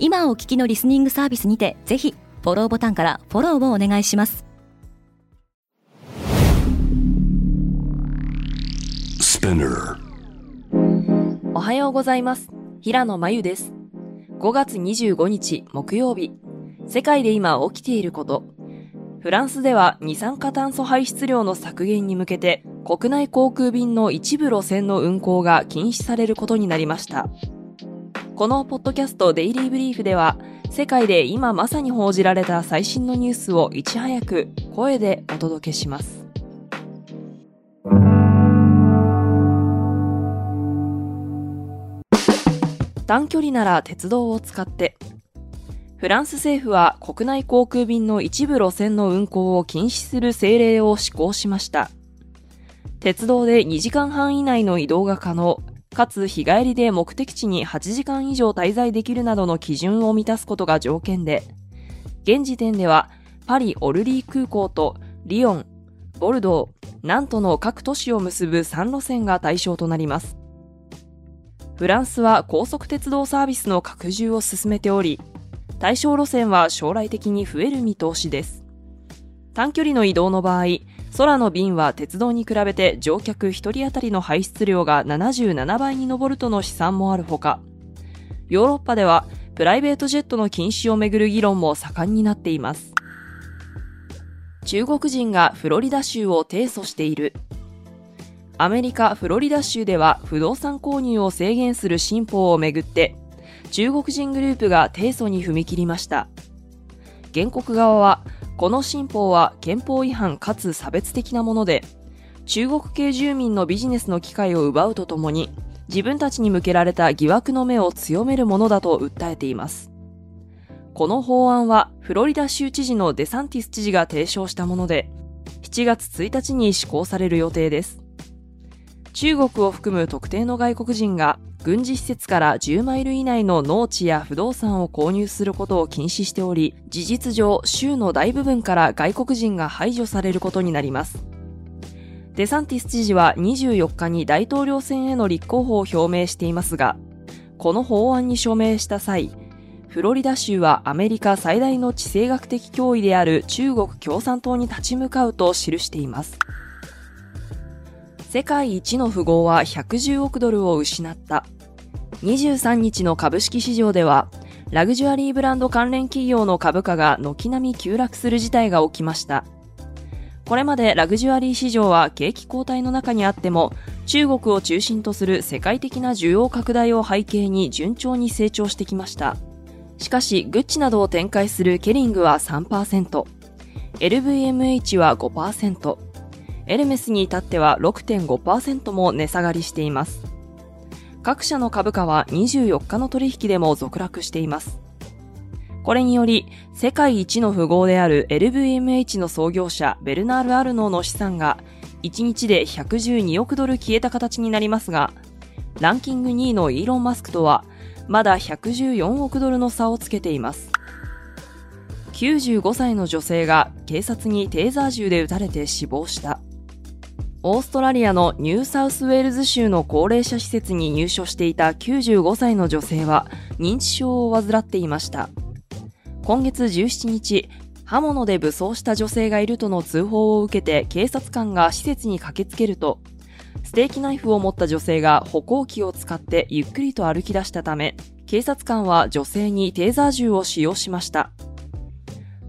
今お聞きのリスニングサービスにてぜひフォローボタンからフォローをお願いします。おはようございます。平野真由です。5月25日木曜日世界で今起きていること。フランスでは二酸化炭素排出量の削減に向けて国内航空便の一部路線の運航が禁止されることになりました。このポッドキャストデイリーブリーフでは世界で今まさに報じられた最新のニュースをいち早く声でお届けします。短距離なら鉄道を使ってフランス政府は国内航空便の一部路線の運行を禁止する政令を施行しました。鉄道で2時間半以内の移動が可能、かつ日帰りで目的地に8時間以上滞在できるなどの基準を満たすことが条件で、現時点ではパリ・オルリー空港とリヨン、ボルドー、ナントの各都市を結ぶ3路線が対象となります。フランスは高速鉄道サービスの拡充を進めており、対象路線は将来的に増える見通しです。短距離の移動の場合、空の便は鉄道に比べて乗客1人当たりの排出量が77倍に上るとの試算もあるほか、ヨーロッパではプライベートジェットの禁止をめぐる議論も盛んになっています。中国人がフロリダ州を提訴している。アメリカ・フロリダ州では不動産購入を制限する新法をめぐって、中国人グループが提訴に踏み切りました。原告側はこの新法は憲法違反かつ差別的なもので、中国系住民のビジネスの機会を奪うとともに、自分たちに向けられた疑惑の目を強めるものだと訴えています。この法案はフロリダ州知事のデサンティス知事が提唱したもので、7月1日に施行される予定です。中国を含む特定の外国人が軍事施設から10マイル以内の農地や不動産を購入することを禁止しており、事実上、州の大部分から外国人が排除されることになります。デサンティス知事は24日に大統領選への立候補を表明していますが、この法案に署名した際、フロリダ州はアメリカ最大の地政学的脅威である中国共産党に立ち向かうと記しています。世界一の富豪は110億ドルを失った。23日の株式市場では、ラグジュアリーブランド関連企業の株価が軒並み急落する事態が起きました。これまでラグジュアリー市場は景気後退の中にあっても、中国を中心とする世界的な需要拡大を背景に順調に成長してきました。しかし、グッチなどを展開するケリングは3%、LVMH は5%、エルメスに至っては6.5%も値下がりしています。各社の株価は24日の取引でも続落しています。これにより、世界一の富豪である LVMH の創業者ベルナール・アルノーの資産が1日で112億ドル消えた形になりますが、ランキング2位のイーロン・マスクとはまだ114億ドルの差をつけています。95歳の女性が警察にテーザー銃で撃たれて死亡した。オーストラリアのニューサウスウェールズ州の高齢者施設に入所していた95歳の女性は認知症を患っていました。今月17日、刃物で武装した女性がいるとの通報を受けて警察官が施設に駆けつけると、ステーキナイフを持った女性が歩行器を使ってゆっくりと歩き出したため、警察官は女性にテーザー銃を使用しました。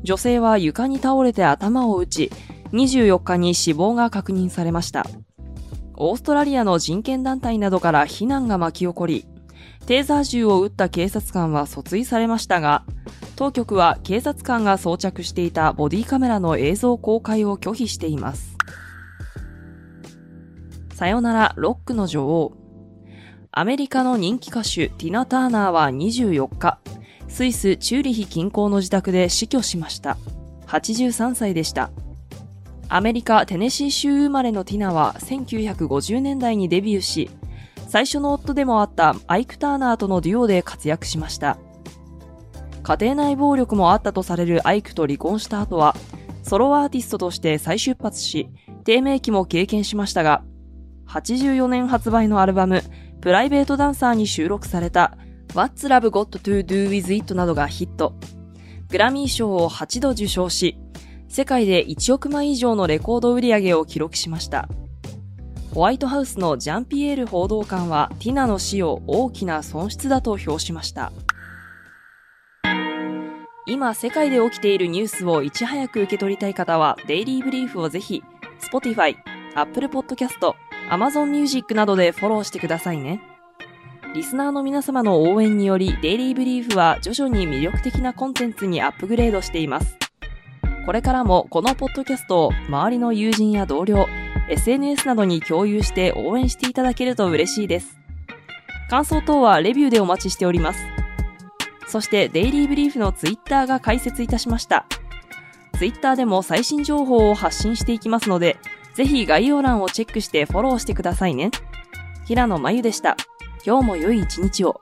女性は床に倒れて頭を打ち、24日に死亡が確認されました。オーストラリアの人権団体などから非難が巻き起こり、テーザー銃を撃った警察官は訴追されましたが、当局は警察官が装着していたボディカメラの映像公開を拒否しています。さよならロックの女王。アメリカの人気歌手ティナ・ターナーは24日、スイス・チューリヒ近郊の自宅で死去しました。83歳でした。アメリカ・テネシー州生まれのティナは1950年代にデビューし、最初の夫でもあったアイク・ターナーとのデュオで活躍しました。家庭内暴力もあったとされるアイクと離婚した後は、ソロアーティストとして再出発し、低迷期も経験しましたが、84年発売のアルバム、プライベートダンサーに収録された What's Love Got to Do With It などがヒット。グラミー賞を8度受賞し、世界で1億枚以上のレコード売り上げを記録しました。ホワイトハウスのジャンピエール報道官はティナの死を大きな損失だと評しました。今世界で起きているニュースをいち早く受け取りたい方はデイリーブリーフをぜひ Spotify、Apple Podcast、Amazon Music などでフォローしてくださいね。リスナーの皆様の応援によりデイリーブリーフは徐々に魅力的なコンテンツにアップグレードしています。これからもこのポッドキャストを周りの友人や同僚、SNS などに共有して応援していただけると嬉しいです。感想等はレビューでお待ちしております。そしてデイリーブリーフのツイッターが開設いたしました。ツイッターでも最新情報を発信していきますので、ぜひ概要欄をチェックしてフォローしてくださいね。平野真由でした。今日も良い一日を。